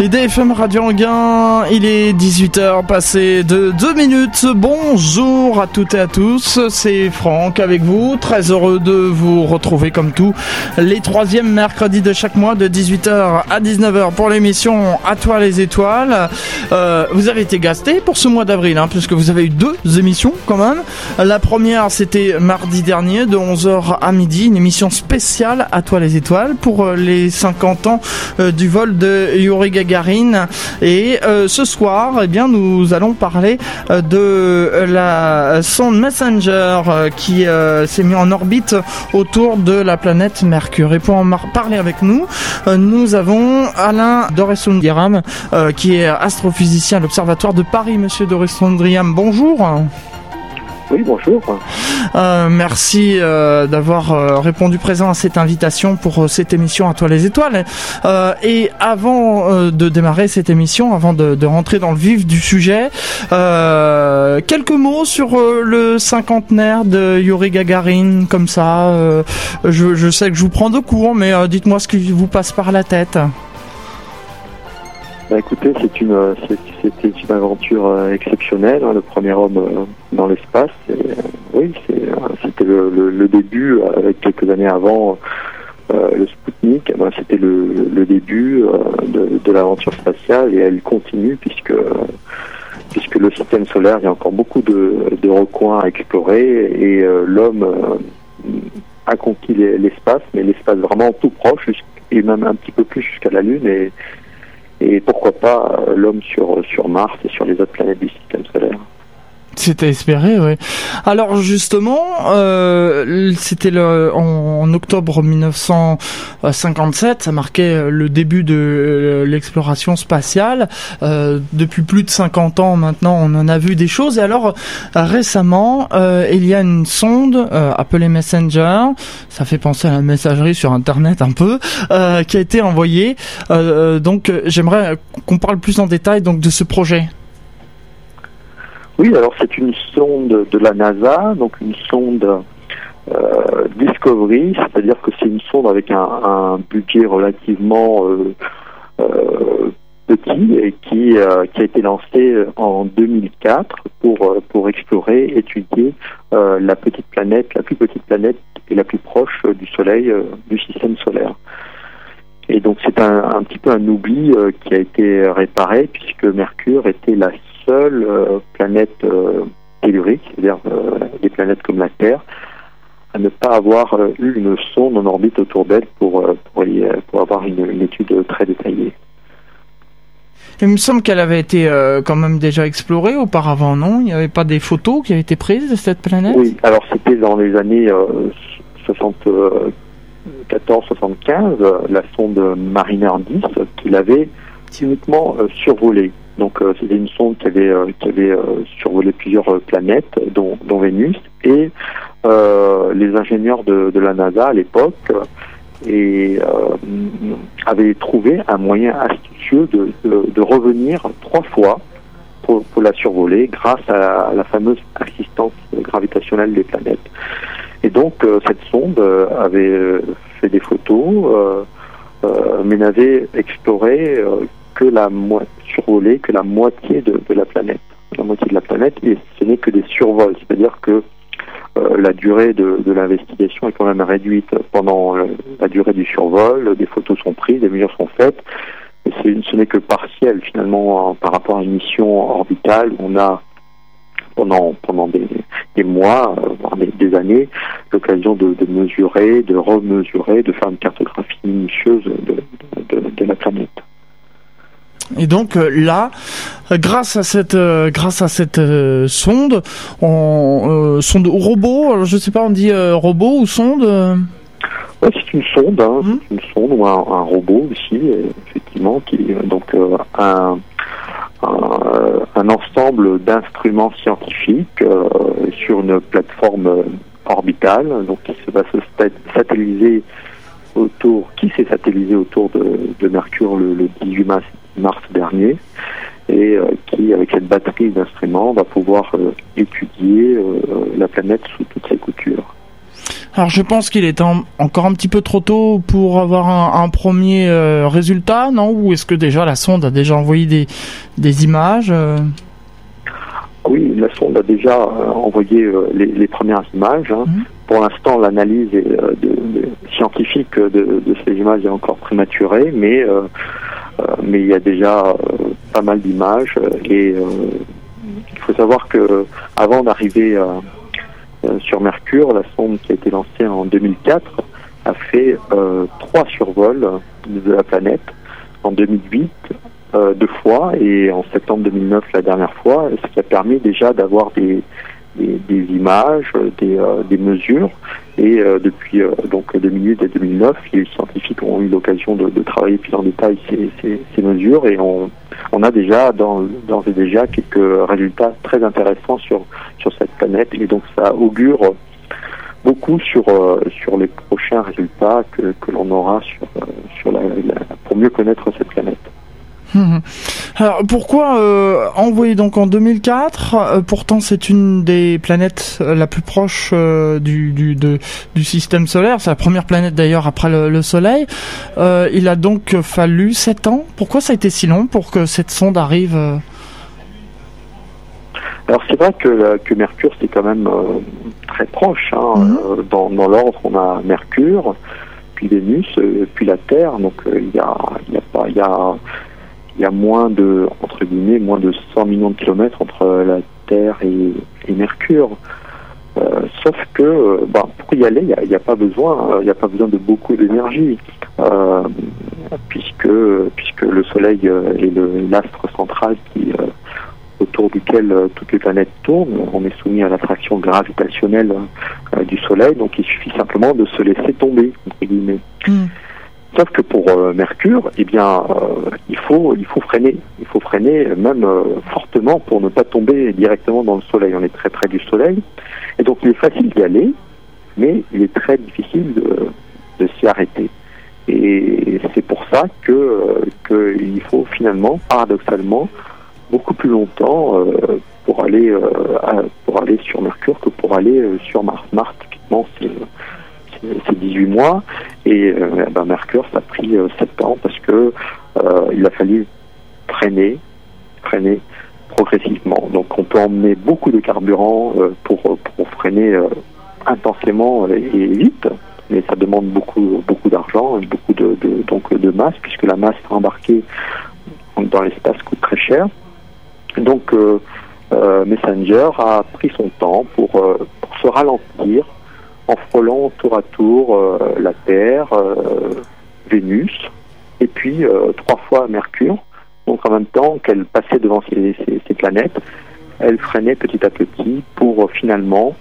IDFM Radio Anguin, il est 18h passé de 2 minutes. Bonjour à toutes et à tous, c'est Franck avec vous. Très heureux de vous retrouver comme tout les troisièmes mercredis de chaque mois de 18h à 19h pour l'émission À toi les étoiles. Euh, vous avez été gasté pour ce mois d'avril, hein, puisque vous avez eu deux émissions quand même. La première c'était mardi dernier de 11h à midi, une émission spéciale À toi les étoiles pour euh, les 50 ans euh, du vol de Yuri Gagarin Garine. Et euh, ce soir, eh bien, nous allons parler euh, de la sonde Messenger euh, qui s'est mis en orbite autour de la planète Mercure. Et pour en parler avec nous, nous avons Alain Doressundriam qui est astrophysicien à l'Observatoire de Paris. Monsieur Doressundriam, bonjour. Oui, bonjour. Euh, merci euh, d'avoir euh, répondu présent à cette invitation pour cette émission à toi les étoiles. et avant de démarrer cette émission, avant de, rentrer dans le vif du sujet, quelques mots sur le cinquantenaire de Yuri Gagarin, comme ça. Je, je, sais que je vous prends de court, mais dites-moi ce qui vous passe par la tête. Bah, écoutez, c'est une, c'était une aventure euh, exceptionnelle, hein, le premier homme euh, dans l'espace. Euh, oui, c'était le, début, avec quelques années avant le Sputnik. Ben, c'était le, début de, l'aventure spatiale et elle continue puisque puisque le système solaire, il y a encore beaucoup de, recoins à explorer et l'homme a conquis l'espace, mais l'espace vraiment tout proche et même un petit peu plus jusqu'à la Lune et et pourquoi pas euh, l'homme sur, sur Mars et sur les autres planètes du système solaire. C'était espéré, oui. Alors justement, euh, c'était le, en, octobre 1957, ça marquait le début de euh, l'exploration spatiale. Euh, depuis plus de 50 ans maintenant, on en a vu des choses. Et alors récemment, euh, il y a une sonde appelée Messenger, ça fait penser à la messagerie sur Internet un peu, qui a été envoyée. donc j'aimerais qu'on parle plus en détail donc de ce projet. Oui, alors c'est une sonde de la NASA, donc une sonde euh, Discovery, c'est-à-dire que c'est une sonde avec un, budget relativement euh, euh, petit et qui, a été lancée en 2004 pour, pour explorer, étudier la petite planète, la plus petite planète et la plus proche du Soleil, du système solaire. Et donc c'est un, un, petit peu un oubli qui a été réparé puisque Mercure était la seule euh, planète euh, tellurique, c'est-à-dire euh, des planètes comme la Terre, à ne pas avoir eu une sonde en orbite autour d'elle pour, pour, avoir une, étude très détaillée. Il me semble qu'elle avait été quand même déjà explorée auparavant, non? Il n'y avait pas des photos qui avaient été prises de cette planète? Oui, alors c'était dans les années 74-75, la sonde Mariner 10 qui l'avait uniquement survolée. Donc euh, c'était une sonde qui avait, euh, euh, survolé plusieurs planètes, dont, Vénus, et les ingénieurs de, la NASA à l'époque et avaient trouvé un moyen astucieux de, revenir trois fois pour, pour, la survoler grâce à la fameuse assistance gravitationnelle des planètes. Et donc cette sonde avait fait des photos, mais n'avait exploré que la survoler que la moitié de, la planète, la moitié de la planète, et ce n'est que des survols, c'est-à-dire que euh, la durée de, l'investigation est quand même réduite pendant euh, la durée du survol, des photos sont prises, des mesures sont faites, et ce n'est que partiel finalement par rapport à une mission orbitale. Où on a pendant pendant des, mois, euh, voire des, années, l'occasion de, mesurer, de remesurer, de faire une cartographie minutieuse de la planète. Et donc euh, là, grâce à cette euh, grâce à cette euh, sonde, on, sonde robot, je sais pas, on dit robot ou sonde. Ouais, c'est une sonde, hein, hum. une sonde ou un, robot aussi, effectivement, qui donc un, un, ensemble d'instruments scientifiques sur une plateforme orbitale, donc qui se va se satelliser autour, qui s'est satellisé autour de, Mercure le, le 18 mars mars dernier et euh, qui, avec cette batterie d'instruments, va pouvoir euh, étudier euh, la planète sous toutes ses coutures. Alors je pense qu'il est encore un petit peu trop tôt pour avoir un, premier euh, résultat, non? Ou est-ce que déjà la sonde a déjà envoyé des, des images euh? Oui, la sonde a déjà euh, envoyé les, premières images. Hein. Mhm. Pour l'instant, l'analyse scientifique de, ces images est encore prématurée, mais, mais il y a déjà pas mal d'images. Et il faut savoir que avant d'arriver euh, sur Mercure, la sonde qui a été lancée en 2004 a fait euh, trois survols de la planète. En 2008, euh, deux fois, et en septembre 2009, la dernière fois, ce qui a permis déjà d'avoir des, des, images, des, des, mesures. Et depuis donc 2008 et 2009, les scientifiques ont eu l'occasion de, travailler plus en détail ces, ces, ces mesures et on, on a déjà dans, et déjà quelques résultats très intéressants sur, sur cette planète et donc ça augure beaucoup sur, euh, sur les prochains résultats que, que l'on aura sur, euh, sur la, pour mieux connaître cette planète. Alors pourquoi euh, envoyer donc en 2004 euh, Pourtant c'est une des planètes euh, la plus proche du, du, du système solaire. C'est la première planète d'ailleurs après le, Soleil. il a donc fallu 7 ans. Pourquoi ça a été si long pour que cette sonde arrive alors c'est vrai que, que Mercure c'est quand même très proche. Hein. Mhm. dans, dans l'ordre on a Mercure, puis Vénus, puis la Terre. Donc il y a, y a pas, il y a il y a moins de, entre guillemets, moins de 100 millions de kilomètres entre la Terre et, Mercure. Euh, sauf que, euh, bah, pour y aller, il n'y a, pas besoin, il a pas besoin de beaucoup d'énergie, euh, puisque puisque le Soleil est l'astre central qui autour duquel toutes les planètes tournent. On est soumis à l'attraction gravitationnelle du Soleil, donc il suffit simplement de se laisser tomber entre guillemets. Hmm. Sauf que pour euh, Mercure, eh bien, euh, il faut il faut freiner, il faut freiner même euh, fortement pour ne pas tomber directement dans le Soleil. On est très près du Soleil, et donc il est facile d'y aller, mais il est très difficile de, de s'y arrêter. Et c'est pour ça que qu'il faut finalement, paradoxalement, beaucoup plus longtemps pour aller pour aller sur Mercure que pour aller sur Mars. Mars, typiquement, c'est c'est 18 mois. Et euh, ben, Mercure, ça a pris 7 euh, ans parce que euh, il a fallu freiner, freiner progressivement. Donc on peut emmener beaucoup de carburant pour, freiner intensément et, vite, mais ça demande beaucoup beaucoup d'argent, beaucoup de, donc de masse puisque la masse embarquée dans l'espace coûte très cher. Donc Messenger a pris son temps pour se ralentir, en frôlant tour à tour euh, la Terre, euh, Vénus, et puis euh, trois fois Mercure. Donc en même temps qu'elle passait devant ces, planètes, elle freinait petit à petit pour finalement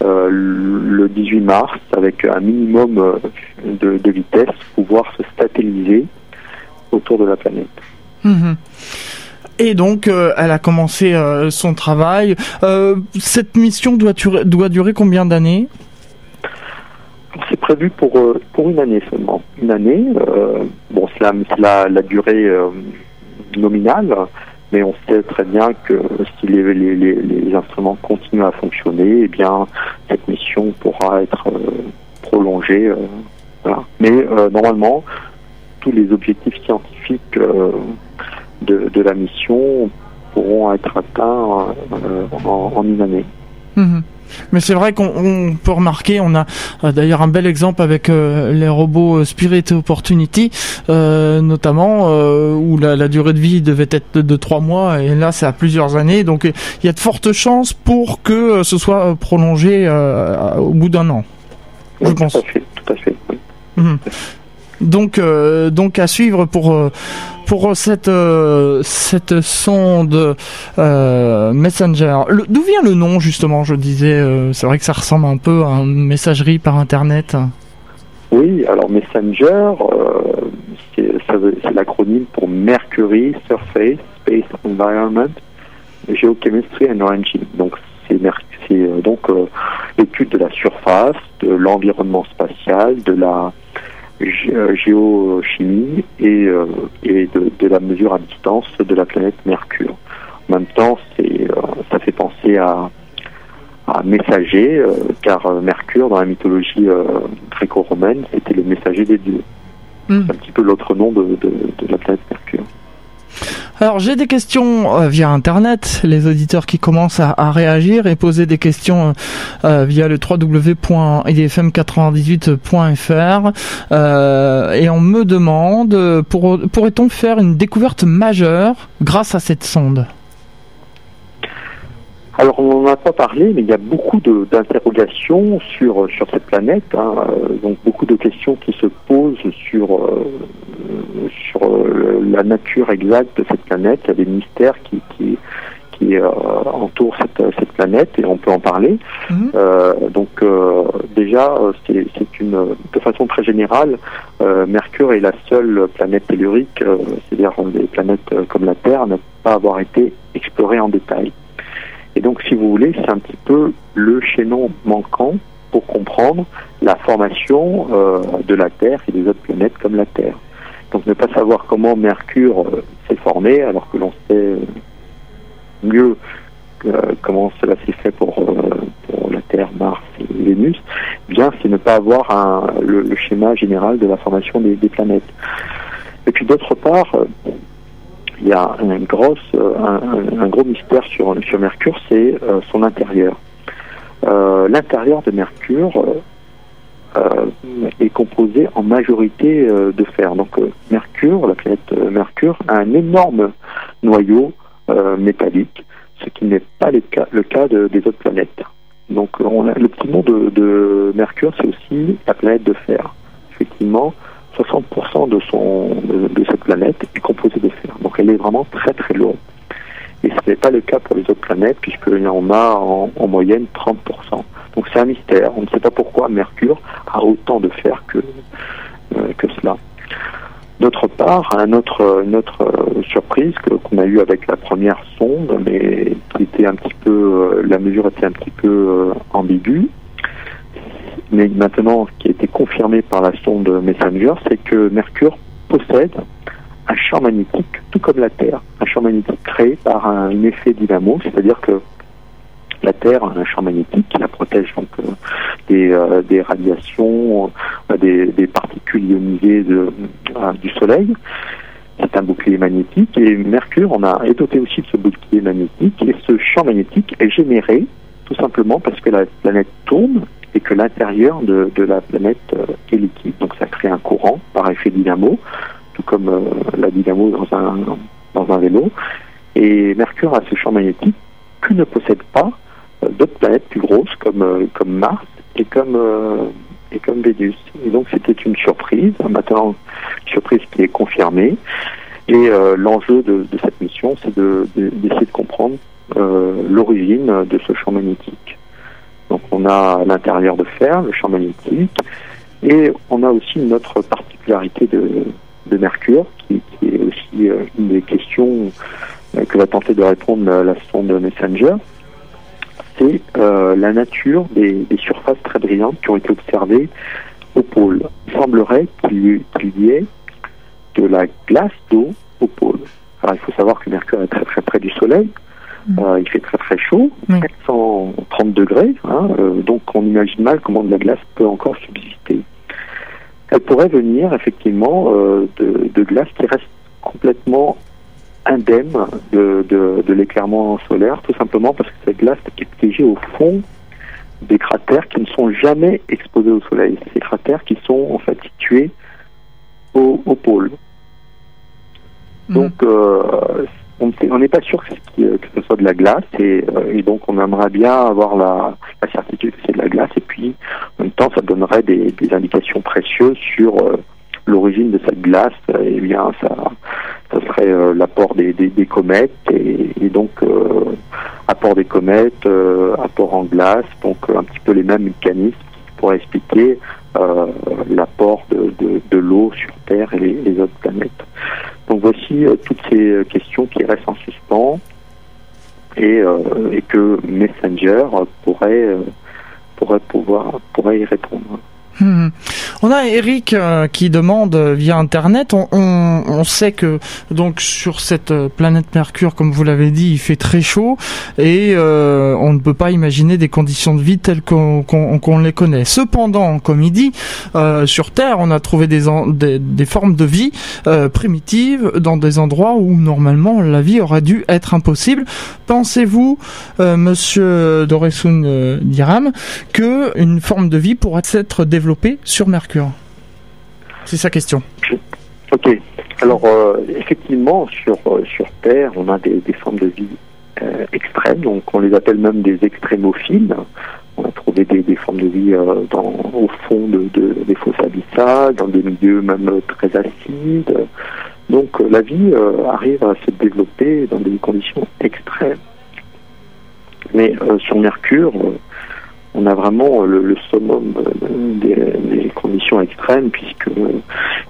le 18 mars, avec un minimum de, vitesse, pouvoir se stabiliser autour de la planète. Mhm. Et donc, elle a commencé son travail. cette mission doit, doit durer combien d'années? C'est prévu pour, euh, pour une année seulement. Une année, euh, bon, c'est la, la, durée euh, nominale, mais on sait très bien que si les, instruments continuent à fonctionner, eh bien, cette mission pourra être prolongée. Mais normalement, tous les objectifs scientifiques de, de, la mission pourront être atteints en, une année. Mmh. Mais c'est vrai qu'on peut remarquer, on a euh, d'ailleurs un bel exemple avec euh, les robots euh, Spirit Opportunity, notamment où la, durée de vie devait être de, trois mois et là c'est à plusieurs années. Donc il y a de fortes chances pour que ce soit prolongé au bout d'un an. je pense. Tout à fait. Tout à fait mhm. Donc, donc à suivre pour pour cette euh, cette sonde euh, Messenger. D'où vient le nom justement Je disais, euh, c'est vrai que ça ressemble un peu à une messagerie par internet. Oui, alors Messenger, c'est l'acronyme pour Mercury Surface Space Environment Geochemistry and Origin. Donc c'est donc l'étude de la surface, de l'environnement spatial, de la euh, géochimie et, euh, et de, la mesure à distance de la planète Mercure. En même temps, euh, ça fait penser à, messager, car Mercure, dans la mythologie gréco-romaine, c'était le messager des dieux. Hmm. C'est un petit peu l'autre nom de, de, de la planète Mercure. Alors j'ai des questions euh, via internet, les auditeurs qui commencent à, réagir et poser des questions euh, via le www.idfm98.fr euh, et on me demande pour, pourrait-on faire une découverte majeure grâce à cette sonde? Alors on n'en a pas parlé, mais il y a beaucoup d'interrogations sur sur cette planète, hein. donc beaucoup de questions qui se posent sur sur euh, la nature exacte de cette planète. Il y a des mystères qui qui qui euh, entourent cette, cette planète et on peut en parler. Euh, donc déjà, c'est une de façon très générale, Mercure est la seule planète tellurique, c'est-à-dire des planètes comme la Terre, n'a pas avoir été explorée en détail. Et donc, si vous voulez, c'est un petit peu le chaînon manquant pour comprendre la formation euh, de la Terre et des autres planètes comme la Terre. Donc, ne pas savoir comment Mercure euh, s'est formé, alors que l'on sait euh, mieux comment cela s'est fait pour, la Terre, Mars et Vénus, eh bien, c'est ne pas avoir le, schéma général de la formation des planètes. Et puis, d'autre part, il y a un, grosse, un, un, gros mystère sur, sur Mercure, c'est euh, son intérieur. Euh, l'intérieur de Mercure euh, est composé en majorité de fer. Donc Mercure, la planète Mercure, a un énorme noyau métallique, ce qui n'est pas le cas, des autres planètes. Donc on le petit nom de, de Mercure, c'est aussi la planète de fer. Effectivement, 60% de, son, de, cette planète est composée de fer. Donc elle est vraiment très très lourde. Et ce n'est pas le cas pour les autres planètes, puisqu'il y en a en, moyenne 30%. Donc c'est un mystère. On ne sait pas pourquoi Mercure a autant de fer que, euh, que cela. D'autre part, un autre, une autre euh, surprise qu'on a eue avec la première sonde, mais qui était un petit peu, euh, la mesure était un petit peu ambiguë, mais maintenant qui a été confirmé par la sonde Messenger, c'est que Mercure possède un champ magnétique, tout comme la Terre, un champ magnétique créé par un effet dynamo, c'est-à-dire que la Terre a un champ magnétique qui la protège donc euh, des, euh, des, radiations, euh, des, particules ionisées du Soleil. C'est un bouclier magnétique et Mercure, on a doté aussi de ce bouclier magnétique et ce champ magnétique est généré tout simplement parce que la planète tourne et que l'intérieur de, de, la planète euh, est liquide. Donc ça crée un courant par effet dynamo, tout comme euh, la dynamo dans un, dans un vélo. Et Mercure a ce champ magnétique que ne possède pas euh, d'autres planètes plus grosses comme, comme Mars et comme, et comme Vénus. Et donc c'était une surprise, maintenant une surprise qui est confirmée. Et l'enjeu de, de, cette mission, c'est d'essayer de, de, comprendre l'origine de ce champ magnétique. Donc on a l'intérieur de fer, le champ magnétique, et on a aussi une autre particularité de, Mercure, qui, est aussi euh, une des questions euh, que va tenter de répondre la, sonde Messenger, c'est euh, la nature des, surfaces très brillantes qui ont été observées au pôle. Il semblerait qu'il y ait de la glace d'eau au pôle. Alors il faut savoir que Mercure est très très près du Soleil, Euh, il fait très très chaud, 430 degrés, hein, euh, donc on imagine mal comment de la glace peut encore subsister. Elle pourrait venir effectivement euh, de, de, glace qui reste complètement indemne de, de, de l'éclairement solaire, tout simplement parce que cette glace est piégée au fond des cratères qui ne sont jamais exposés au soleil. Ces cratères qui sont en fait situés au, au pôle. Mm. Donc, euh, on n'est pas sûr que, ce soit de la glace euh, et, donc on aimerait bien avoir la, certitude que c'est de la glace et puis en même temps ça donnerait des, indications précieuses sur euh, l'origine de cette glace et eh bien ça, serait euh, l'apport des, comètes et, donc apport des comètes, apport en glace, donc un petit peu les mêmes mécanismes pour expliquer l'apport de, l'eau sur Terre et les autres planètes. Donc voici euh, toutes ces euh, questions qui restent en suspens et, euh, et que Messenger pourrait, pourrait pouvoir pourrait y répondre. Hmm. On a Eric euh, qui demande via internet. On, sait que donc sur cette planète Mercure, comme vous l'avez dit, il fait très chaud et euh, on ne peut pas imaginer des conditions de vie telles qu'on qu les connaît. Cependant, comme il dit, euh, sur Terre, on a trouvé des, des, des formes de vie euh, primitives dans des endroits où normalement la vie aurait dû être impossible. Pensez-vous, euh, Monsieur Doresun euh, Diram, que une forme de vie pourrait s'être développée sur Mercure C'est sa question. Ok. Alors euh, effectivement, sur euh, sur Terre, on a des, des formes de vie euh, extrêmes, donc on les appelle même des extrémophiles. On a trouvé des, des formes de vie dans, au fond de, de, des fosses abyssales, dans des milieux même très acides. Donc la vie arrive à se développer dans des conditions extrêmes. Mais sur Mercure, on a vraiment le, le summum des, des, conditions extrêmes puisque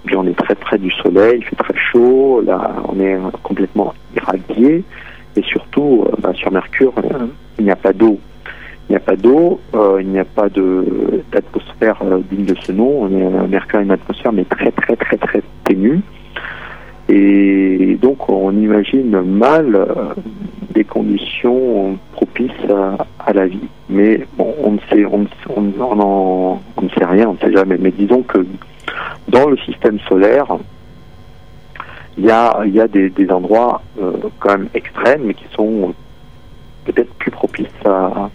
bien, on est très près du soleil, il fait très chaud, là on est complètement irradié et surtout bah, sur Mercure il n'y a pas d'eau. Il n'y a pas d'eau, euh, il n'y a pas d'atmosphère euh, digne de ce nom. Mercure a une atmosphère mais très très très très ténue. Et donc on imagine mal euh, des conditions propices à, la vie. Mais bon, on ne sait, on, on, on, on ne sait rien, on ne sait jamais. Mais disons que dans le système solaire, il y a, des endroits euh, quand même extrêmes, mais qui sont peut-être plus propices à,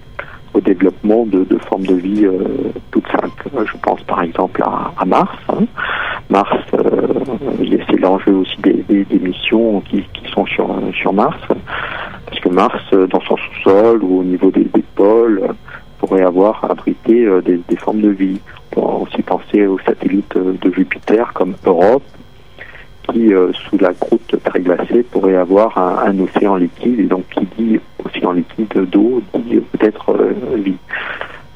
au développement de, formes de vie euh, toutes simples. Je pense par exemple à, Mars. Hein. Mars, euh, c'est l'enjeu aussi des, missions qui, sont sur, Mars, parce que Mars, dans son sous-sol ou au niveau des, pôles, pourrait avoir abrité euh, des, des, formes de vie. On peut aussi penser aux satellites de Jupiter comme Europe, qui, euh, sous la croûte très glacée, pourrait avoir un, un, océan liquide, et donc qui dit océan liquide d'eau, dit peut-être euh, vie.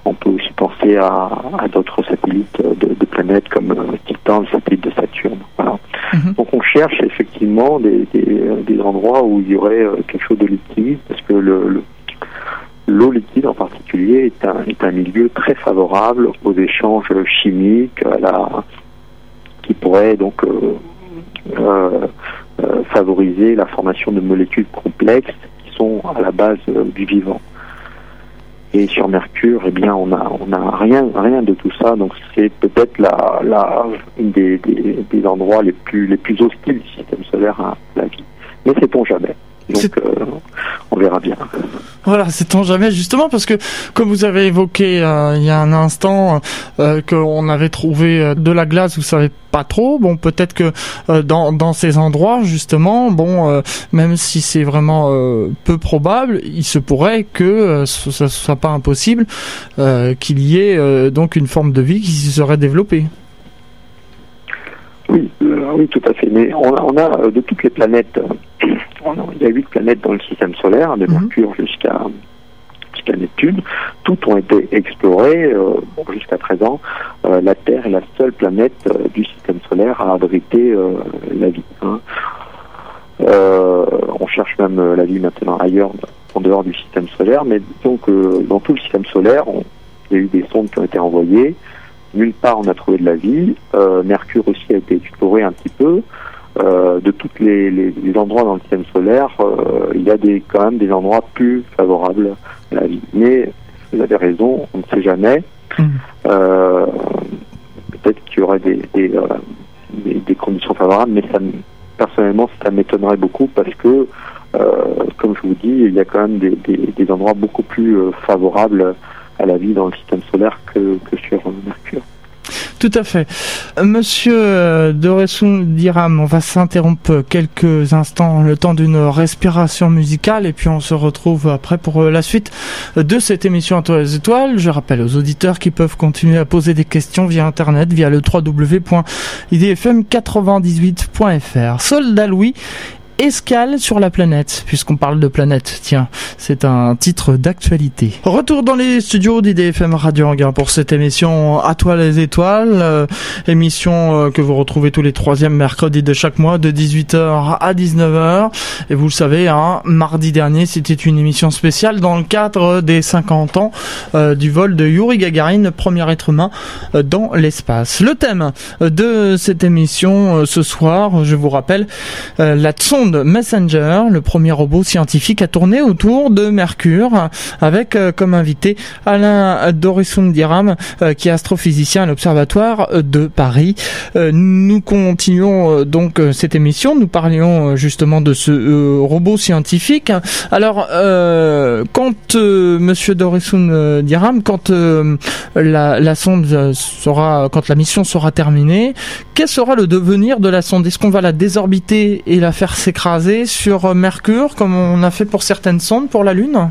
On peut aussi penser à, à d'autres satellites de, de, planètes comme euh, Titan, le satellite de Saturne. Voilà. Mm -hmm. Donc on cherche effectivement des, des, des, endroits où il y aurait quelque chose de liquide, parce que le, l'eau liquide en particulier est un, est un milieu très favorable aux échanges chimiques, à la, qui pourrait donc euh, favoriser la formation de molécules complexes qui sont à la base euh, du vivant. Et sur Mercure, eh bien, on a, on a rien, rien de tout ça. Donc, c'est peut-être la, la, des, des, endroits les plus, les plus hostiles du système solaire à la vie. Mais sait-on jamais. Donc, euh, on verra bien. Voilà, sait-on jamais, justement, parce que, comme vous avez évoqué euh, il y a un instant, euh, qu'on avait trouvé de la glace, vous savez pas trop. Bon, peut-être que euh, dans, dans ces endroits, justement, bon, même si c'est vraiment peu probable, il se pourrait que ce ne soit pas impossible qu'il y ait donc une forme de vie qui se serait développée. Oui, oui, tout à fait. Mais on a de toutes les planètes, il y a huit planètes dans le système solaire, de Mercure mm -hmm. jusqu'à jusqu'à Neptune. Toutes ont été explorées euh, bon, jusqu'à présent. Euh, la Terre est la seule planète euh, du système solaire à abriter la vie. Hein. on cherche même la vie maintenant ailleurs, en dehors du système solaire, mais disons que dans tout le système solaire, on, il y a eu des sondes qui ont été envoyées. Nulle part on a trouvé de la vie. Mercure aussi a été exploré un petit peu. Euh, de tous les, les, les, endroits dans le système solaire, euh, il y a des, quand même des endroits plus favorables à la vie. Mais vous avez raison, on ne sait jamais. Mmh. Euh, Peut-être qu'il y aurait des, des, des, conditions favorables, mais ça, personnellement, ça m'étonnerait beaucoup parce que, comme je vous dis, il y a quand même des, endroits beaucoup plus favorables à la vie dans le système solaire que, que sur Mercure. Tout à fait. Monsieur Doresson Diram, on va s'interrompre quelques instants, le temps d'une respiration musicale, et puis on se retrouve après pour la suite de cette émission toi les étoiles. Je rappelle aux auditeurs qui peuvent continuer à poser des questions via Internet, via le www.idfm98.fr. Soldat Louis escale sur la planète, puisqu'on parle de planète. Tiens, c'est un titre d'actualité. Retour dans les studios d'IDFM Radio Anguin pour cette émission À toi les étoiles, euh, émission euh, que vous retrouvez tous les troisièmes mercredis de chaque mois de 18h à 19h. Et vous le savez, hein, mardi dernier, c'était une émission spéciale dans le cadre des 50 ans euh, du vol de Yuri Gagarin, premier être humain dans l'espace. Le thème de cette émission ce soir, je vous rappelle, la sonde Messenger, le premier robot scientifique à tourner autour de Mercure, avec euh, comme invité Alain Dorisundiram, euh, qui est astrophysicien à l'Observatoire de Paris. Euh, nous continuons donc cette émission. Nous parlions justement de ce robot scientifique. Alors, quand Monsieur Dorisundiram, quand la, sonde sera, quand la mission sera terminée, quel sera le devenir de la sonde? Est-ce qu'on va la désorbiter et la faire sur Mercure, comme on a fait pour certaines sondes pour la Lune?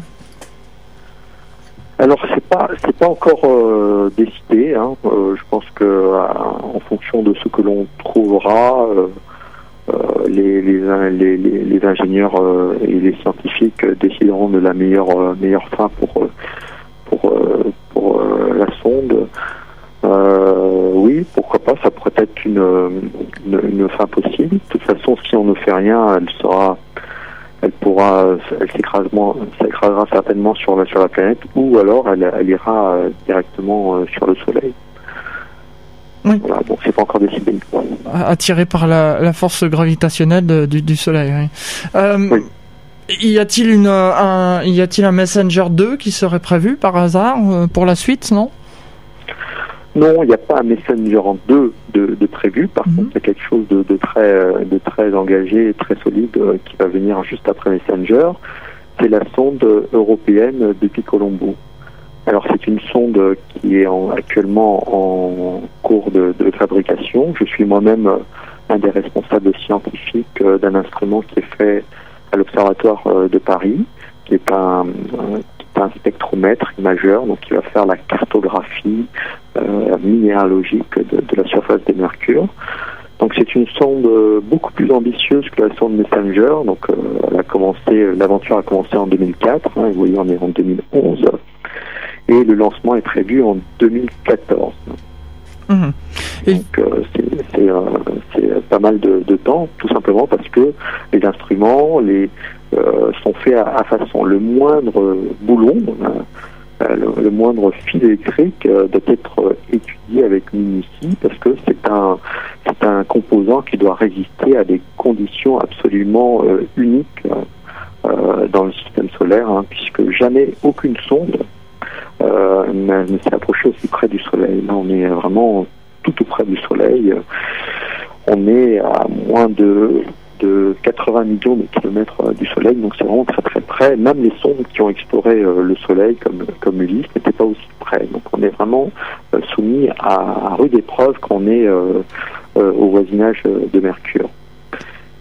Alors c'est pas c'est pas encore euh, décidé. Hein. Euh, je pense que euh, en fonction de ce que l'on trouvera, les, les, les, ingénieurs et les scientifiques décideront de la meilleure meilleure fin pour pour pour la sonde. Euh, oui, pourquoi pas, ça pourrait être une, une, fin possible. De toute façon, si on ne fait rien, elle sera, elle pourra, elle s'écrasera certainement sur la, sur la planète, ou alors elle, elle ira euh, directement euh, sur le Soleil. Oui. Voilà, donc c'est pas encore décidé. Attiré par la, la force gravitationnelle du, du, Soleil. Oui. Euh, oui. Y a-t-il une, un, y a-t-il un Messenger 2 qui serait prévu par hasard pour la suite, non? Non, il n'y a pas un Messenger en deux de, prévu. Par mhm. contre, il y a quelque chose de, très, de très engagé et très solide euh, qui va venir juste après Messenger. C'est la sonde européenne depuis Colombo. Alors, c'est une sonde qui est actuellement en cours de, fabrication. Je suis moi-même euh, un des responsables scientifiques euh, d'un instrument qui est fait à l'Observatoire de Paris, qui est un, un spectromètre majeur, donc qui va faire la cartographie euh, minéralogique de, la surface de Mercure. Donc c'est une sonde euh, beaucoup plus ambitieuse que la sonde Messenger. Donc euh, elle a commencé, l'aventure a commencé en 2004. Hein, vous voyez, on est en 2011 et le lancement est prévu en 2014. Mmh. Donc c'est pas mal de, temps, tout simplement parce que les instruments, euh, sont faits à, façon. Le moindre boulon, euh, le, moindre fil électrique euh, doit être étudié avec minutie parce que c'est un, c'est un composant qui doit résister à des conditions absolument uniques dans le système solaire, hein, puisque jamais aucune sonde ne s'est approchée aussi près du Soleil. Là, on est vraiment tout tout près du Soleil. On est à moins de de 80 millions de kilomètres euh, du Soleil, donc c'est vraiment très très près. Même les sondes qui ont exploré euh, le Soleil, comme, comme Ulysse, n'étaient pas aussi près. Donc on est vraiment euh, soumis à, rude épreuve quand on est au voisinage de Mercure.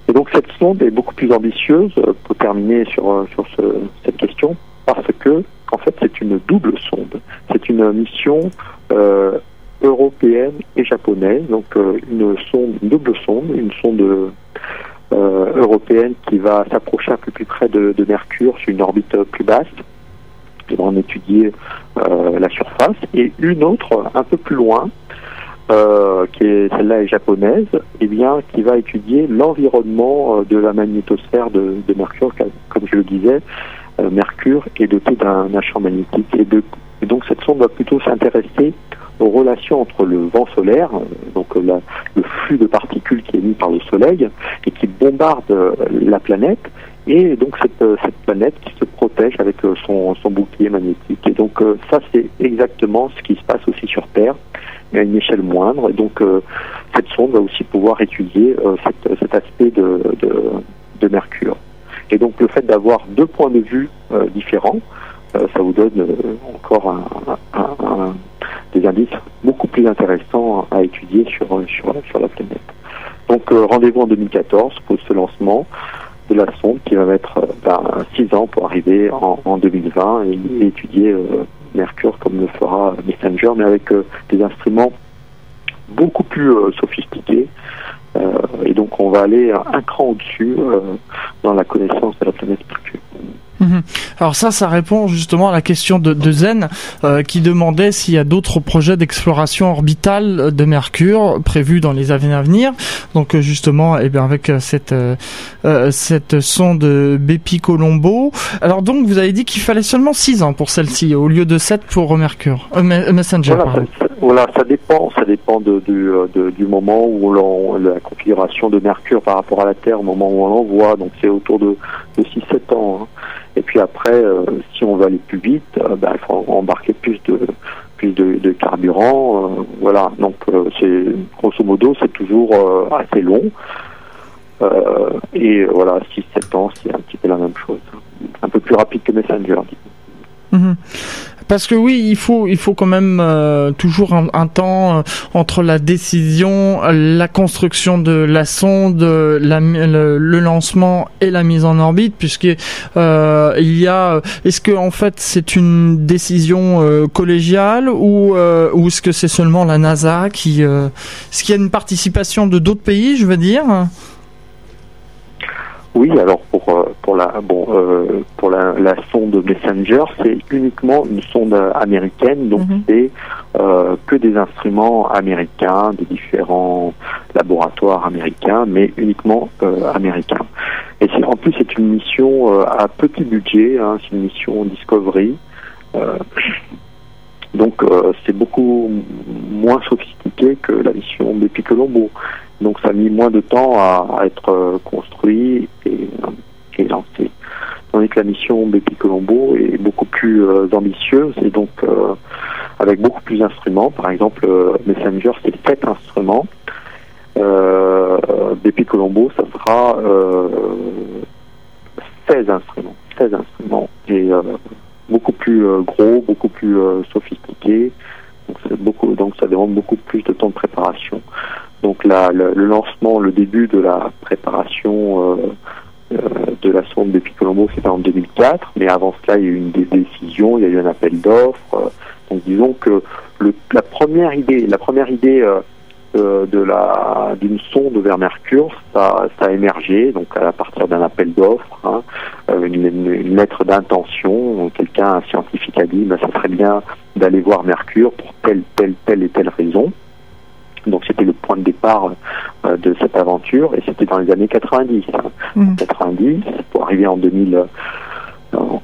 Et donc cette sonde est beaucoup plus ambitieuse, pour terminer sur, sur cette question, parce que en fait c'est une double sonde. C'est une mission européenne et japonaise, donc une sonde, une double sonde, une sonde euh, européenne qui va s'approcher un peu plus près de, Mercure sur une orbite plus basse. Qui va en étudier euh, la surface, et une autre un peu plus loin, euh, qui est celle-là est japonaise, et eh bien qui va étudier l'environnement de la magnétosphère de, Mercure, comme je le disais, Mercure est doté d'un champ magnétique, de, et donc cette sonde va plutôt s'intéresser aux relations entre le vent solaire, euh, donc euh, le flux de particules qui est émis par le Soleil et qui bombarde euh, la planète, et donc cette, planète qui se protège avec son, bouclier magnétique. Et donc ça, c'est exactement ce qui se passe aussi sur Terre, mais à une échelle moindre. Et donc cette sonde va aussi pouvoir étudier cet, aspect de, Mercure. Et donc le fait d'avoir deux points de vue différents, ça vous donne encore un, des indices beaucoup plus intéressants à étudier sur, la planète. Donc euh, rendez-vous en 2014 pour ce lancement de la sonde qui va mettre 6 euh, ben, ans pour arriver en, 2020 et, étudier euh, Mercure comme le fera Messenger, mais avec des instruments beaucoup plus sophistiqués et donc on va aller un cran au-dessus dans la connaissance de la planète Mercure. Mhm. Alors ça, ça répond justement à la question de, de Zen euh, qui demandait s'il y a d'autres projets d'exploration orbitale de Mercure prévus dans les années à venir. Donc euh, justement, eh bien avec euh, cette cette sonde Bepi Colombo. Alors donc vous avez dit qu'il fallait seulement 6 ans pour celle-ci au lieu de 7 pour Mercure, Messenger. Voilà voilà ça, dépend, ça dépend de, du, du moment où l'on la configuration de Mercure par rapport à la Terre, au moment où on l'envoie. Donc c'est autour de, de 6-7 ans. Hein. Et puis après, euh, si on veut aller plus vite, euh, ben, il faut embarquer plus de plus de, carburant. Euh, voilà, donc c'est grosso modo, c'est toujours assez long. et voilà, 6-7 ans, c'est un petit peu la même chose. Un peu plus rapide que Messenger. Parce que oui, il faut, il faut quand même euh, toujours un, temps euh, entre la décision, la construction de la sonde, la, le, lancement et la mise en orbite, puisque euh, il y a. Est-ce que en fait c'est une décision collégiale ou, ou est-ce que c'est seulement la NASA qui, est-ce qu'il y a une participation de d'autres pays, je veux dire? Oui, alors pour euh, pour la bon euh, pour la, la, sonde Messenger, c'est uniquement une sonde américaine, donc mhm. c'est euh, que des instruments américains, des différents laboratoires américains, mais uniquement américains. Et en plus c'est une mission à petit budget, hein, c'est une mission Discovery. donc c'est beaucoup moins sophistiqué que la mission Bepi Colombo. Donc ça a mis moins de temps à, être euh, construit et, et, lancé. Tandis que la mission Bepi Colombo est beaucoup plus euh, ambitieuse et donc euh, avec beaucoup plus d'instruments. Par exemple, Messenger, c'est sept instruments. Euh, Colombo, ça sera 16 instruments. 16 instruments. Et beaucoup plus gros, beaucoup plus sophistiqué. Donc, beaucoup, donc ça demande beaucoup plus de temps de préparation. Donc le, lancement, le début de la préparation euh, euh, de la sonde depuis Colombo, c'était en 2004, mais avant cela, il y a eu une décision, il y a eu un appel d'offres. Euh, donc disons que la première idée, la première idée de la d'une sonde vers Mercure, ça, a émergé donc à partir d'un appel d'offres, hein, une, lettre d'intention. Quelqu'un, un scientifique a dit, ben, ça serait bien d'aller voir Mercure pour telle, telle, telle et telle raison. Donc c'était le point de départ euh, de cette aventure et c'était dans les années 90. 90 mmh. pour arriver en 2000 euh,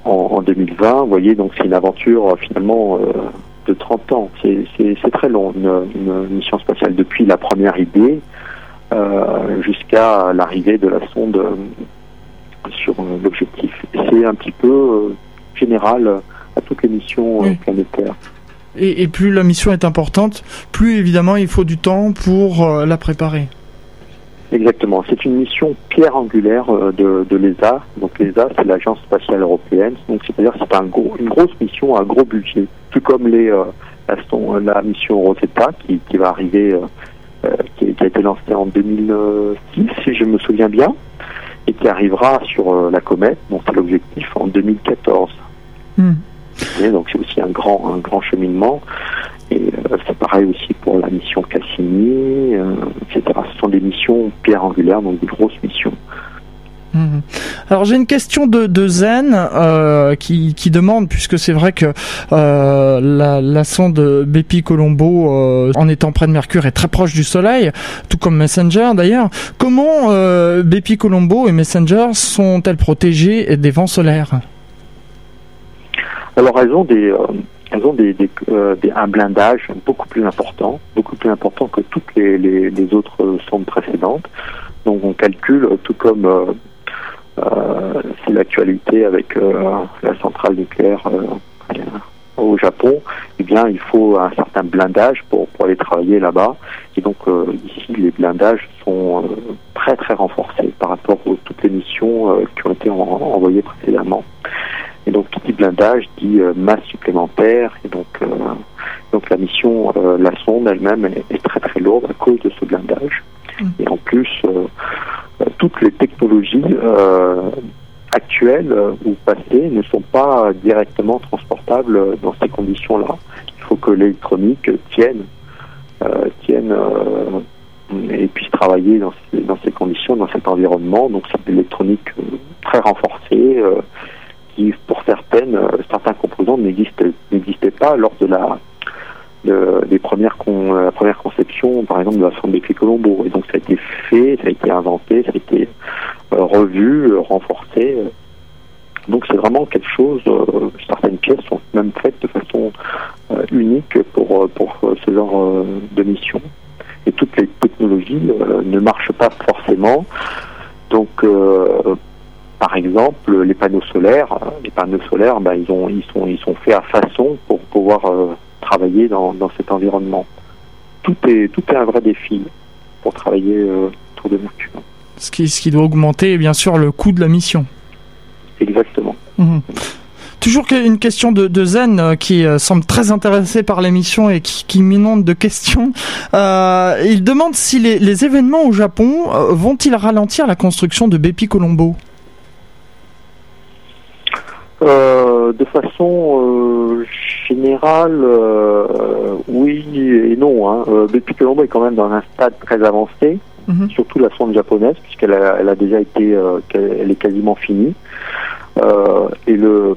en, 2020, vous voyez, donc c'est une aventure euh, finalement de 30 ans. C'est très long, une, mission spatiale depuis la première idée jusqu'à l'arrivée de la sonde sur l'objectif. C'est un petit peu général à toutes les missions planétaires. Et, plus la mission est importante, plus évidemment il faut du temps pour euh, la préparer. Exactement. C'est une mission pierre angulaire euh, de, de l'ESA. Donc l'ESA, c'est l'agence spatiale européenne. Donc c'est-à-dire c'est un gros, une grosse mission, un gros budget. Tout comme les, euh, la, la, mission Rosetta qui, qui va arriver, qui, a été lancée en 2006, si je me souviens bien, et qui arrivera sur la comète. Donc c'est l'objectif en 2014 donc c'est aussi un grand, un grand cheminement. Et euh, c'est pareil aussi pour la mission Cassini, euh, etc. Ce sont des missions pierre angulaire, donc des grosses missions. Mhm. Alors j'ai une question de, Zen euh, qui, demande, puisque c'est vrai que la, la, sonde Bepi Colombo, en étant près de Mercure, est très proche du Soleil, tout comme Messenger d'ailleurs. Comment Bepi Colombo et Messenger sont-elles protégées des vents solaires? Alors elles ont des, euh, elles ont des, euh, des, un blindage beaucoup plus important, beaucoup plus important que toutes les, autres sondes précédentes. Donc on calcule, tout comme euh, euh c'est l'actualité avec la centrale nucléaire au Japon, eh bien il faut un certain blindage pour, pour aller travailler là-bas. Et donc ici les blindages sont très très renforcés par rapport aux toutes les missions qui ont été envoyées précédemment. Et donc, qui dit blindage dit euh, masse supplémentaire. Et donc, euh, donc la mission, euh, la sonde elle-même est, très très lourde à cause de ce blindage. Mm. Et en plus, toutes les technologies actuelles ou passées ne sont pas directement transportables dans ces conditions-là. Il faut que l'électronique tienne, tienne et puissent travailler dans ces, dans ces conditions, dans cet environnement. Donc c'est de l'électronique très renforcée qui, pour certaines, certains composants n'existaient pas lors de la de, des premières con, la première conception, par exemple, de la sonde depuis Colombo. Et donc ça a été fait, ça a été inventé, ça a été revu, renforcé. Donc c'est vraiment quelque chose, euh, certaines pièces sont même faites de façon euh, unique pour, euh, pour ce genre de mission. Et toutes les technologies ne marchent pas forcément. Donc par exemple, les panneaux solaires, les panneaux solaires, ben, ils, ont, ils, sont, ils sont faits à façon pour pouvoir travailler dans, dans, cet environnement. Tout est, tout est un vrai défi pour travailler autour de Mercure. Ce qui, ce qui doit augmenter, bien sûr, le coût de la mission. Exactement. Mhm. Toujours une question de, Zen euh, qui euh, semble très intéressé par l'émission et qui, qui m'inonde de questions. Euh, il demande si les, événements au Japon vont-ils ralentir la construction de Bepi Colombo? De façon générale, oui et non. Hein. Bepi Colombo est quand même dans un stade très avancé, mhm. surtout la sonde japonaise, puisqu'elle a, elle a déjà été, elle est quasiment finie. Euh, et le,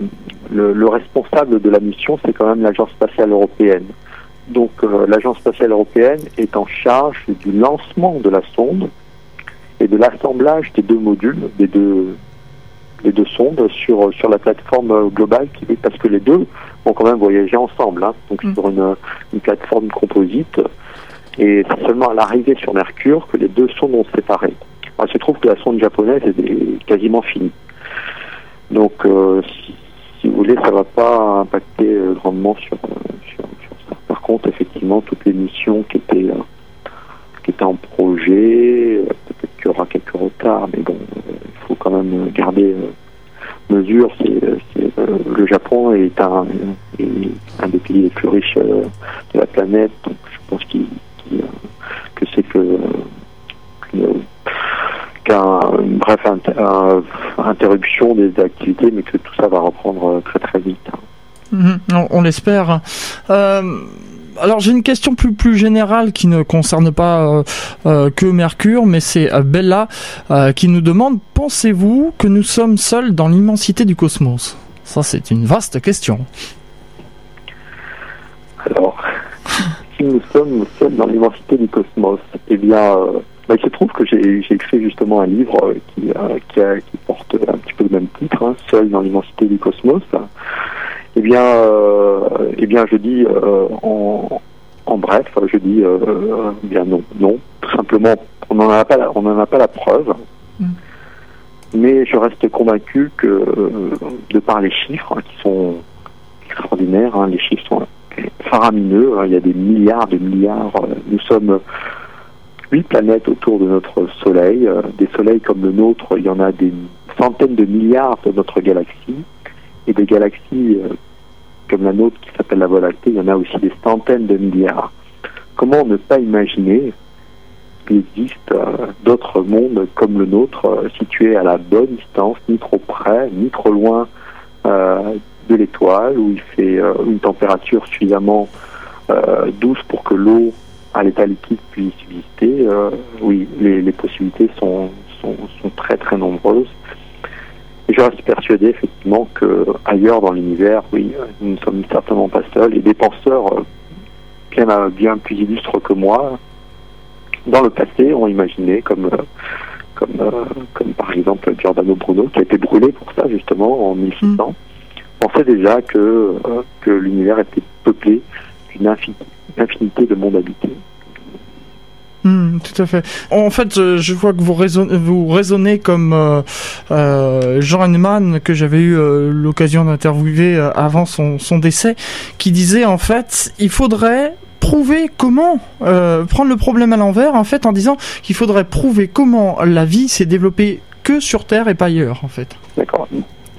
le, responsable de la mission, c'est quand même l'Agence spatiale européenne. Donc euh, l'Agence spatiale européenne est en charge du lancement de la sonde et de l'assemblage des deux modules, des deux, des deux sondes sur, sur la plateforme globale, qui, parce que les deux vont quand même voyager ensemble, hein, donc mm. sur une, une, plateforme composite. Et c'est seulement à l'arrivée sur Mercure que les deux sondes vont se séparer. il se trouve que la sonde japonaise est quasiment finie. Donc, euh, si, vous voulez, ça ne va pas impacter euh, grandement sur, sur, ça. Par contre, effectivement, toutes les missions qui étaient, euh, qui étaient en projet, peut-être qu'il y aura quelques retards, mais bon, faut quand même garder mesure. C'est, le Japon est un, un des pays les plus riches de la planète, je pense qu'il, que c'est que qu'un bref interruption des activités, mais que tout ça va reprendre euh, très très vite. Mhm, on, l'espère. Euh, alors j'ai une question plus plus générale qui ne concerne pas euh, que Mercure, mais c'est Bella qui nous demande pensez-vous que nous sommes seuls dans l'immensité du cosmos? Ça c'est une vaste question. Alors, si nous sommes seuls dans l'immensité du cosmos, eh bien bah, il se trouve que j'ai écrit justement un livre euh, qui, euh, porte un petit peu le même titre, hein, Seul dans l'immensité du cosmos. Eh bien, euh, eh bien, je dis en, en, bref, je dis eh bien non, non, tout simplement, on n'en a pas, la, on n'en a pas la preuve. Mm. Mais je reste convaincu que, de par les chiffres hein, qui sont extraordinaires, hein, les chiffres sont faramineux. il y a des milliards de milliards. nous sommes huit planètes autour de notre Soleil. Euh, des soleils comme le nôtre, il y en a des centaines de milliards dans notre galaxie. Et des galaxies euh, comme la nôtre qui s'appelle la Voie lactée, il y en a aussi des centaines de milliards. Comment ne pas imaginer qu'il existe euh, d'autres mondes comme le nôtre, situés à la bonne distance, ni trop près, ni trop loin de l'étoile, où il fait une température suffisamment douce pour que l'eau à l'état liquide puisse euh, oui, les, possibilités sont, sont, sont, très très nombreuses. Et je reste persuadé effectivement que ailleurs dans l'univers, oui, nous ne sommes certainement pas seuls. Et des penseurs euh, bien, bien plus illustres que moi, dans le passé, ont imaginé, comme, euh, comme, comme par exemple Giordano Bruno, qui a été brûlé pour ça justement en 1600, mm. pensait déjà que, que l'univers était peuplé d'une infinité de mondes habités. Hmm, tout à fait. En fait, je vois que vous raisonnez, vous raisonnez comme euh, euh, Jean Henneman, que j'avais eu euh, l'occasion d'interviewer avant son, son, décès, qui disait en fait, il faudrait prouver comment prendre le problème à l'envers, en fait, en disant qu'il faudrait prouver comment la vie s'est développée que sur Terre et pas ailleurs, en fait. D'accord.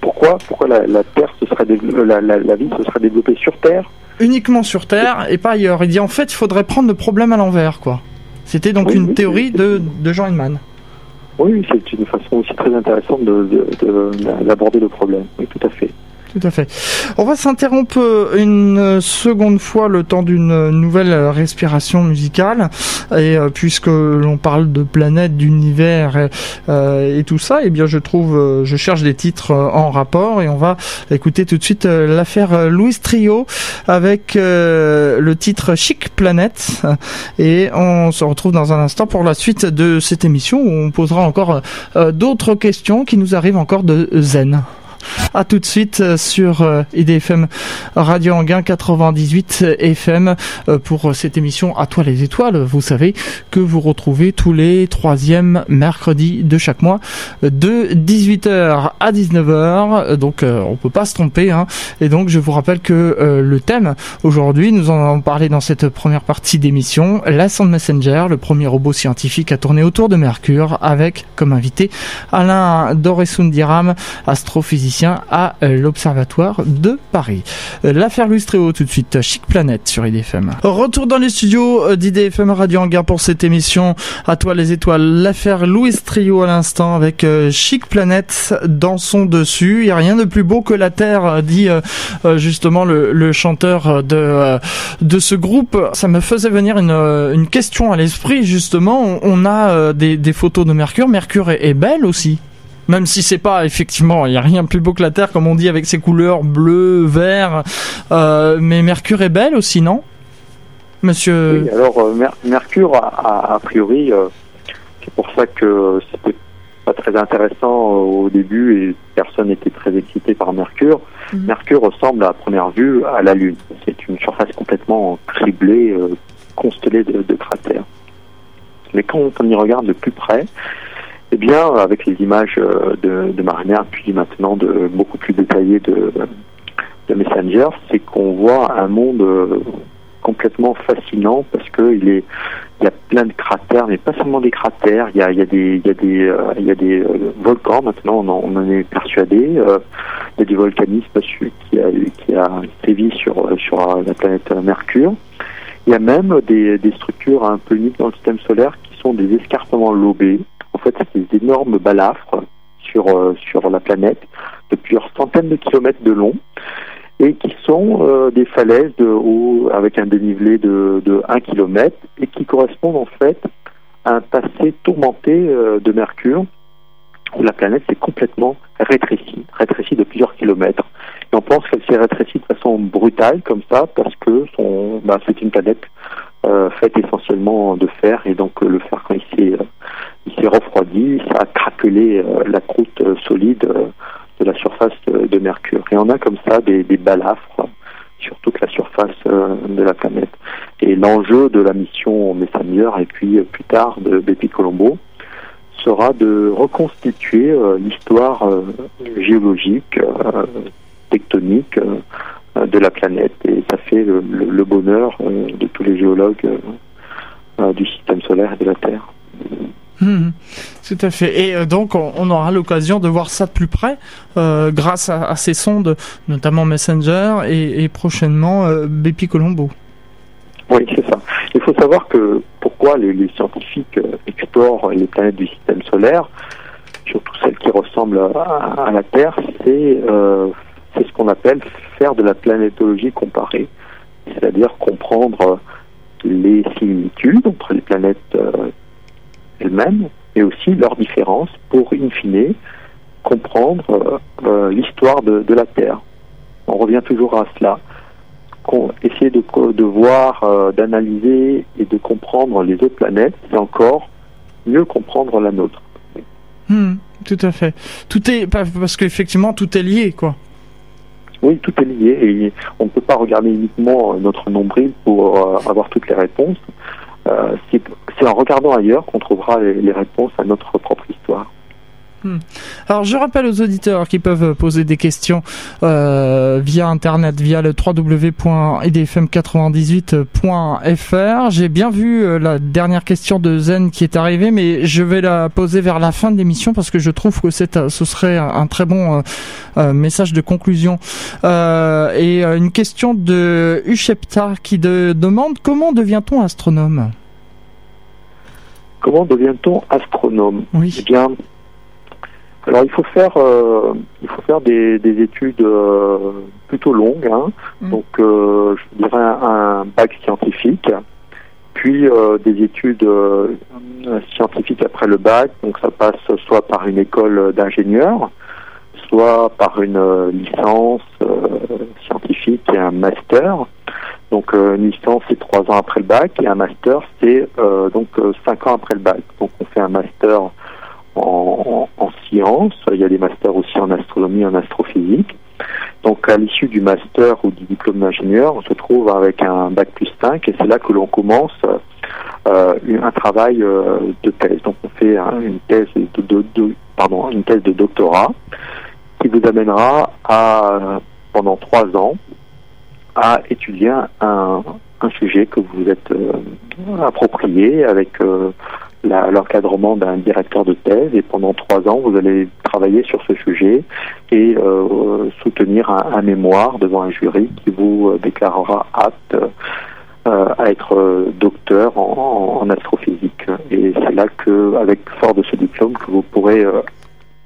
Pourquoi? Pourquoi la, la Terre se serait la, la, la vie se serait développée sur Terre? Uniquement sur Terre et pas ailleurs. Il dit en fait, il faudrait prendre le problème à l'envers, quoi. C'était donc une théorie de, de Jean Hinman. Oui, c'est une façon aussi très intéressante d'aborder de, de, le problème. Oui, tout à fait. Tout à fait. On va s'interrompre une seconde fois le temps d'une nouvelle respiration musicale. Et euh, puisque l'on parle de planètes, d'univers euh, et, tout ça, et eh bien je trouve, euh, je cherche des titres en rapport et on va écouter tout de suite l'affaire Louis Trio avec le titre Chic Planète. Et on se retrouve dans un instant pour la suite de cette émission où on posera encore d'autres questions qui nous arrivent encore de Zen. À tout de suite euh, sur euh, IDFM Radio Anguin 98 FM euh, pour cette émission À toi les étoiles. Vous savez que vous retrouvez tous les troisièmes mercredis de chaque mois de 18h à 19h. Donc on peut pas se tromper. Hein. Et donc je vous rappelle que le thème aujourd'hui, nous en avons parlé dans cette première partie d'émission, la Messenger, le premier robot scientifique à tourner autour de Mercure avec comme invité Alain Doresundiram, astrophysicien à euh, l'Observatoire de Paris. Euh, l'affaire Louis Tréau tout de suite, Chic Planète sur IDFM. Retour dans les studios euh, d'IDFM Radio Hangar pour cette émission À toi les étoiles. L'affaire Louis Trio à l'instant avec Chic Planète dans son dessus. Il n'y a rien de plus beau que la Terre, dit justement le, chanteur de, de ce groupe. Ça me faisait venir une, question à l'esprit justement. On a des photos de Mercure. Mercure est belle aussi. Même si c'est pas effectivement, il y a rien de plus beau que la Terre, comme on dit, avec ses couleurs bleu, vert. Euh, mais Mercure est belle aussi, non, Monsieur Oui, alors euh, Mercure, a, a, priori, euh, c'est pour ça que c'était pas très intéressant au début et personne n'était très excité par Mercure. Mhm. Mercure ressemble à première vue à la Lune. C'est une surface complètement criblée, constellée de, de cratères. Mais quand on y regarde de plus près, eh bien, avec les images euh, de, Mariner, puis maintenant de beaucoup plus détaillées de, Messenger, c'est qu'on voit un monde euh, complètement fascinant parce que il est il y a plein de cratères, mais pas seulement des cratères. Il y a, des, euh, volcans. Maintenant, on en, est persuadé. il y a du volcanisme qui a, sévi sur sur la planète Mercure. Il y a même des, des structures un peu uniques dans le système solaire qui sont des escarpements lobés en fait, c'est des énormes balafres sur, euh, sur la planète de plusieurs centaines de kilomètres de long et qui sont euh, des falaises de haut avec un dénivelé de, de 1 km et qui correspondent en fait à un passé tourmenté euh, de Mercure où la planète s'est complètement rétrécie, rétrécie de plusieurs kilomètres. Et on pense qu'elle s'est rétrécie de façon brutale comme ça parce que bah, c'est une planète euh, faite essentiellement de fer et donc le fer quand il s'est il s'est refroidi, ça a craquelé euh, la croûte euh, solide euh, de la surface de, Mercure. Et on a comme ça des, des balafres sur toute la surface de la planète. Et l'enjeu de la mission Messenger et puis plus tard de Bepi Colombo sera de reconstituer l'histoire géologique, tectonique de la planète. Et ça fait le, le bonheur de tous les géologues du système solaire et de la Terre. Mmh, tout à fait. Et euh, donc, on, aura l'occasion de voir ça de plus près euh, grâce à, ces sondes, notamment Messenger et, prochainement euh, Bepi Colombo. Oui, c'est ça. Il faut savoir que pourquoi les, scientifiques explorent les planètes du système solaire, surtout celles qui ressemblent à, la Terre, c'est c'est ce qu'on appelle faire de la planétologie comparée, c'est-à-dire comprendre les similitudes entre les planètes elles-mêmes, et aussi leurs différences pour, in fine, comprendre euh, euh, l'histoire de, la Terre. On revient toujours à cela. essayer de, voir, euh, d'analyser et de comprendre les autres planètes, c'est encore mieux comprendre la nôtre. Hmm, tout à fait. Tout est parce qu'effectivement tout est lié, quoi. Oui, tout est lié et on ne peut pas regarder uniquement notre nombril pour avoir toutes les réponses. Euh, c'est en regardant ailleurs qu'on trouvera les, réponses à notre propre histoire. Hmm. Alors je rappelle aux auditeurs qui peuvent poser des questions euh, via internet, via le www.idfm98.fr. J'ai bien vu euh, la dernière question de Zen qui est arrivée, mais je vais la poser vers la fin de l'émission parce que je trouve que c'est, ce serait un très bon message de conclusion. et une question de Ushepta qui demande comment devient-on astronome? Comment devient-on astronome? Oui. Eh bien, Alors il faut faire, il faut faire des, études plutôt longues, hein. mm. donc je dirais un, bac scientifique, puis des études scientifiques après le bac, donc ça passe soit par une école d'ingénieur, soit par une licence scientifique et un master. Donc euh, une licence c'est trois ans après le bac et un master c'est euh, donc euh, cinq ans après le bac. Donc on fait un master en, en, sciences. Il y a des masters aussi en astronomie, en astrophysique. Donc à l'issue du master ou du diplôme d'ingénieur, on se trouve avec un bac plus 5 et c'est là que l'on commence euh, un travail de thèse. Donc on fait une thèse de, doctorat qui vous amènera pendant trois ans à étudier un, sujet que vous êtes euh, approprié avec euh, l'encadrement d'un directeur de thèse et pendant trois ans vous allez travailler sur ce sujet et euh, soutenir un, mémoire devant un jury qui vous déclarera apte à être docteur en, en, astrophysique et c'est là que avec fort de ce diplôme que vous pourrez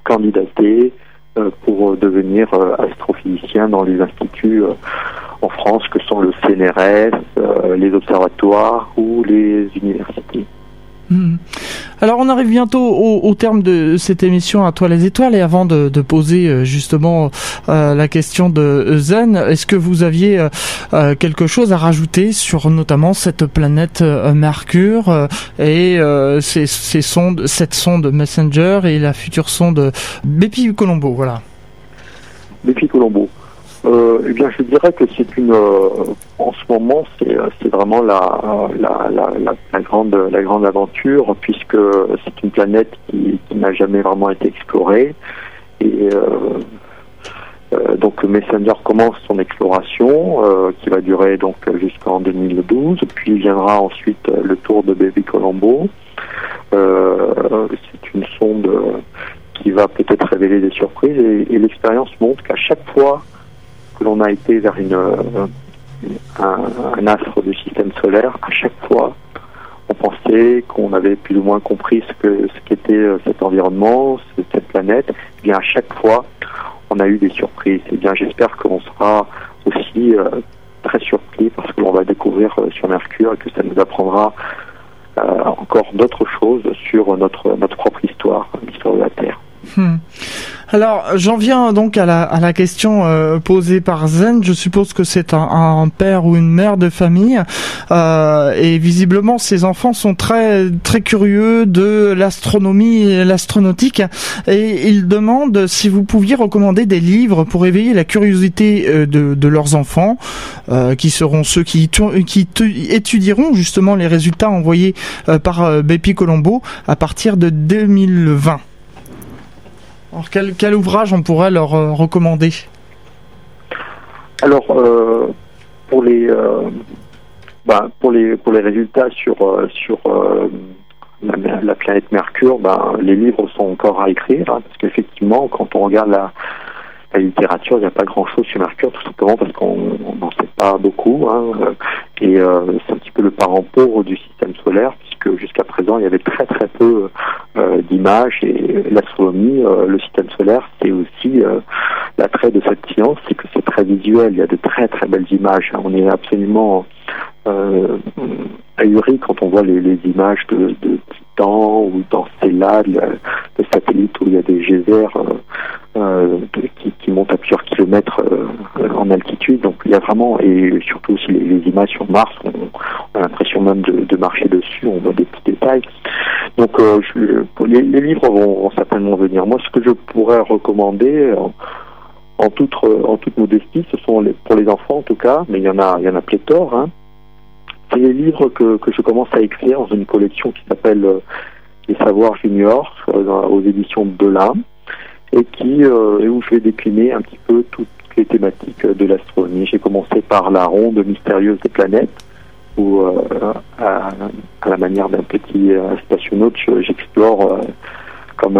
candidater pour devenir astrophysicien dans les instituts en France que sont le CNRS, euh, les observatoires ou les universités. Hmm. Alors on arrive bientôt au, terme de cette émission à toi les étoiles et avant de, poser euh, justement euh, la question de Zen, est-ce que vous aviez quelque chose à rajouter sur notamment cette planète Mercure et ces, sondes, cette sonde Messenger et la future sonde Bepi Colombo, voilà. Bepi Colombo euh, eh bien, je dirais que c'est une, euh, en ce moment, c'est, c'est vraiment la, la, la, la, grande, la grande aventure, puisque c'est une planète qui, qui n'a jamais vraiment été explorée. Et euh, euh donc Messenger commence son exploration, euh, qui va durer donc jusqu'en 2012. Puis viendra ensuite le tour de Baby Colombo. c'est une sonde qui va peut-être révéler des surprises, et, et l'expérience montre qu'à chaque fois l'on a été vers une, euh, un, astre du système solaire, à chaque fois, on pensait qu'on avait plus ou moins compris ce que ce qu'était euh, cet environnement, cette planète. Et eh bien à chaque fois, on a eu des surprises. Et eh bien j'espère qu'on sera aussi euh, très surpris parce que l'on va découvrir sur Mercure et que ça nous apprendra encore d'autres choses sur notre notre propre histoire, l'histoire de la Terre. Hmm. Alors, j'en viens donc à la, question euh, posée par Zen. Je suppose que c'est un, père ou une mère de famille, euh, et visiblement, ces enfants sont très très curieux de l'astronomie et l'astronautique, et ils demandent si vous pouviez recommander des livres pour éveiller la curiosité euh, de, leurs enfants, qui seront ceux qui, qui étudieront justement les résultats envoyés par Bepi Colombo à partir de 2020. Alors quel, ouvrage on pourrait leur euh, recommander? Alors euh, pour les euh, bah, pour les pour les résultats sur sur la, planète Mercure, bah, les livres sont encore à écrire hein, parce qu'effectivement quand on regarde la la littérature, il n'y a pas grand-chose sur Mercure, tout simplement parce qu'on n'en sait pas beaucoup. Hein, et c'est un petit peu le parent pauvre du système solaire, puisque jusqu'à présent, il y avait très très peu euh, d'images. Et l'astronomie, euh, le système solaire, c'est aussi euh, l'attrait de cette science, c'est que c'est très visuel. Il y a de très très belles images. On est absolument ahuri quand on voit les, images de, de Titan ou d'Encelade, le satellite où il y a des geysers euh, qui, qui montent à plusieurs kilomètres en altitude. Donc il y a vraiment, et surtout aussi les, images sur Mars, on, a l'impression même de, de, marcher dessus, on voit des petits détails. Donc euh, les, livres vont, certainement venir. Moi, ce que je pourrais recommander, en, en toute, en toute modestie, ce sont les, pour les enfants en tout cas, mais il y en a, il y en a pléthore. Hein. C'est les livres que, que je commence à écrire dans une collection qui s'appelle euh, Les Savoirs Juniors euh, aux éditions Belin et qui euh, où je vais décliner un petit peu toutes les thématiques de l'astronomie. J'ai commencé par la ronde mystérieuse des planètes où à, la manière d'un petit spationaute, j'explore comme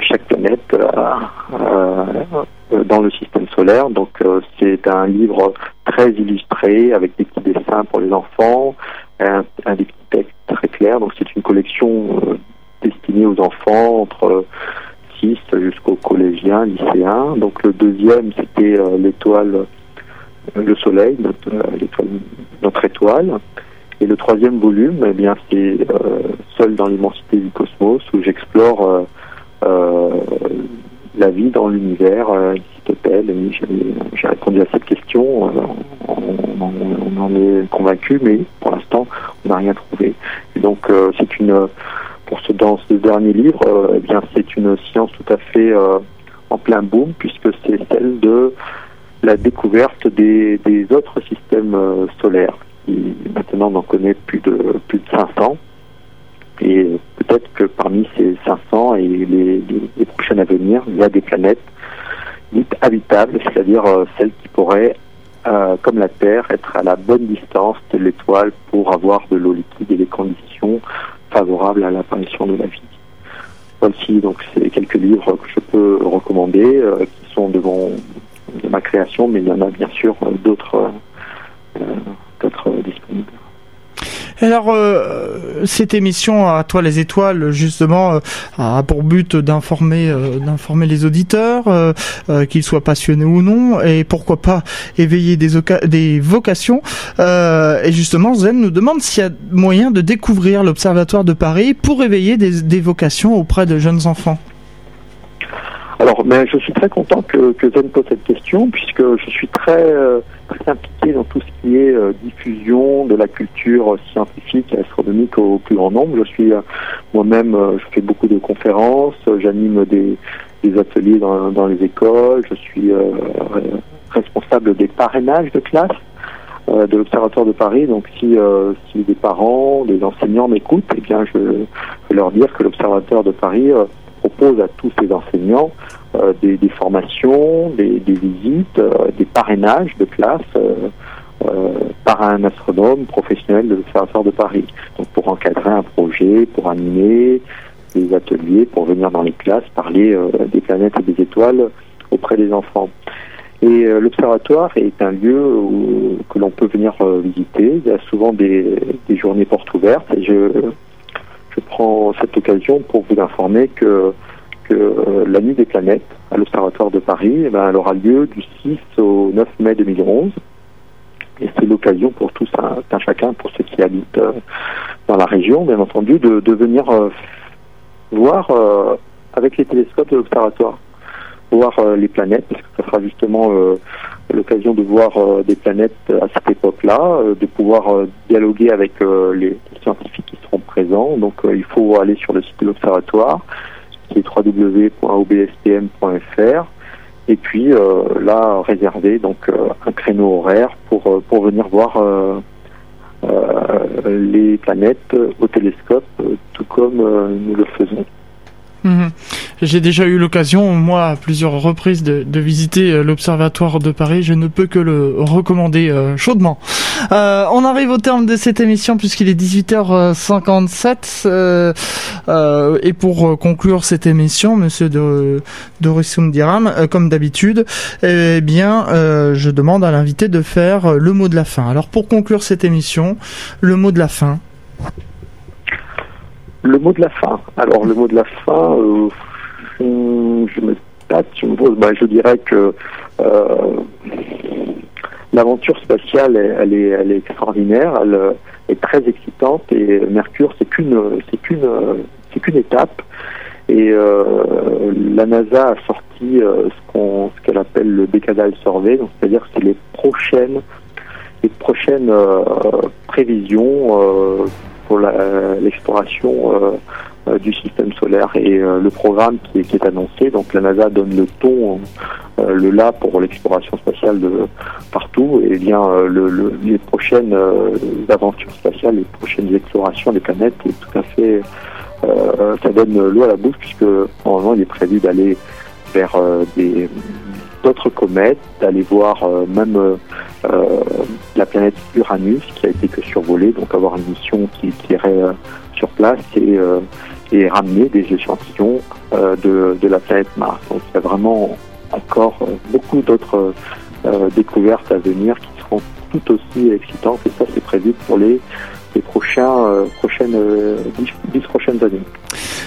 chaque planète dans le système solaire. Donc c'est un livre très illustré avec des petits dessins pour les enfants, un, un des petits textes très clairs. Donc c'est une collection destinée aux enfants entre jusqu'aux collégiens, lycéens. Donc le deuxième, c'était l'étoile, le Soleil, notre, notre étoile. Et le troisième volume, eh bien, c'est Seul dans l'immensité du cosmos, où j'explore la vie dans l'univers, j'ai répondu à cette question, euh, on, en est convaincu, mais pour l'instant, on n'a rien trouvé. Et donc, euh, c'est une, pour ce, dans ce dernier livre, euh, eh bien, c'est une science tout à fait en plein boom, puisque c'est celle de la découverte des, autres systèmes solaires. Qui, maintenant, on en connaît plus de plus de 500. Et peut-être que parmi ces 500 et les, prochaines à venir, il y a des planètes dites habitables, c'est-à-dire euh, celles qui pourraient, euh, comme la Terre, être à la bonne distance de l'étoile pour avoir de l'eau liquide et les conditions favorables à l'apparition de la vie. Voici donc ces quelques livres que je peux recommander, euh, qui sont de ma création, mais il y en a bien sûr d'autres disponibles. Alors, euh, cette émission à toi les étoiles, justement, euh, a pour but d'informer, euh, d'informer les auditeurs, qu'ils soient passionnés ou non, et pourquoi pas éveiller des, vocations. et justement, Zen nous demande s'il y a moyen de découvrir l'Observatoire de Paris pour éveiller des vocations auprès de jeunes enfants. Alors, mais je suis très content que, que Zen pose cette question, puisque je suis très, euh, très impliqué dans tout ce qui est euh, diffusion de la culture scientifique et astronomique au plus grand nombre. Je suis euh, moi-même, je fais beaucoup de conférences, j'anime des, des, ateliers dans, dans, les écoles, je suis responsable des parrainages de classe de l'Observatoire de Paris. Donc si, si des parents, des enseignants m'écoutent, eh bien je, vais leur dire que l'Observatoire de Paris propose à tous ces enseignants euh, des, formations, des, visites, euh, des parrainages de classe euh, par un astronome professionnel de l'Observatoire de Paris. Donc pour encadrer un projet, pour animer des ateliers, pour venir dans les classes parler des planètes et des étoiles auprès des enfants. Et l'observatoire est un lieu que l'on peut venir visiter. Il y a souvent des, journées portes ouvertes je, je prends cette occasion pour vous informer que, euh, la nuit des planètes à l'Observatoire de Paris, eh ben, aura lieu du 6 au 9 mai 2011. Et c'est l'occasion pour tous, un, chacun, pour ceux qui habitent euh, dans la région, bien entendu, de, de venir euh, voir avec les télescopes de l'Observatoire, voir les planètes, parce que ça sera justement l'occasion de voir des planètes à cette époque-là, de pouvoir dialoguer avec les scientifiques qui seront présents. Donc euh, il faut aller sur le site de l'Observatoire, qui est www.obstm.fr, et puis euh, là réserver donc euh, un créneau horaire pour pour venir voir les planètes au télescope, tout comme nous le faisons. Mhm. J'ai déjà eu l'occasion, moi, à plusieurs reprises, de, visiter euh, l'Observatoire de Paris. Je ne peux que le recommander euh, chaudement. Euh, on arrive au terme de cette émission puisqu'il est 18h57. Euh, et pour conclure cette émission, Monsieur de, Dorissum Diram, comme d'habitude, eh bien, je demande à l'invité de faire le mot de la fin. Alors, pour conclure cette émission, le mot de la fin. Le mot de la fin. Alors le mot de la fin, euh, je me tâte, je me pose, je dirais que euh, l'aventure spatiale, elle, est, elle est extraordinaire, elle est très excitante et Mercure, c'est qu'une, c'est qu'une, c'est étape. Et euh, la NASA a sorti ce, qu'on, ce qu'elle appelle le Decadal Survey, donc c'est-à-dire que c'est les prochaines, les prochaines prévisions pour l'exploration euh, euh, du système solaire et euh, le programme qui est, annoncé. Donc la NASA donne le ton, le là pour l'exploration spatiale de partout. Et bien le, les prochaines aventures spatiales, les prochaines explorations des planètes, tout à fait ça donne l'eau à la bouche puisque normalement il est prévu d'aller vers des d'autres comètes, d'aller voir même euh, la planète Uranus qui a été que survolée, donc avoir une mission qui, irait euh, sur place et, euh, et, ramener des échantillons de, de, la planète Mars. Donc il y a vraiment encore beaucoup d'autres découvertes à venir qui seront tout aussi excitantes et ça c'est prévu pour les les prochains, prochaines, dix, prochaines années.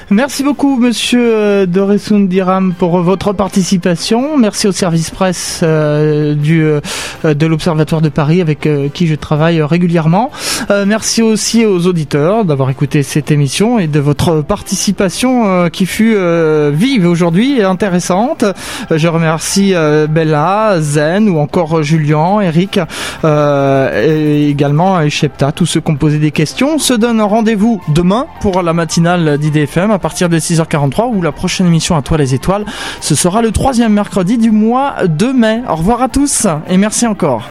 Merci beaucoup, monsieur Doresundiram, pour votre participation. Merci au service presse du, de l'Observatoire de Paris, avec qui je travaille régulièrement. merci aussi aux auditeurs d'avoir écouté cette émission et de votre participation qui fut vive aujourd'hui et intéressante. Je remercie Bella, Zen ou encore Julien, Eric et également Echepta, tous ceux qui ont posé des questions. On se donne rendez-vous demain pour la matinale d'IDFM à partir de 6h43 ou la prochaine émission à toi les étoiles. Ce sera le troisième mercredi du mois de mai. Au revoir à tous et merci encore.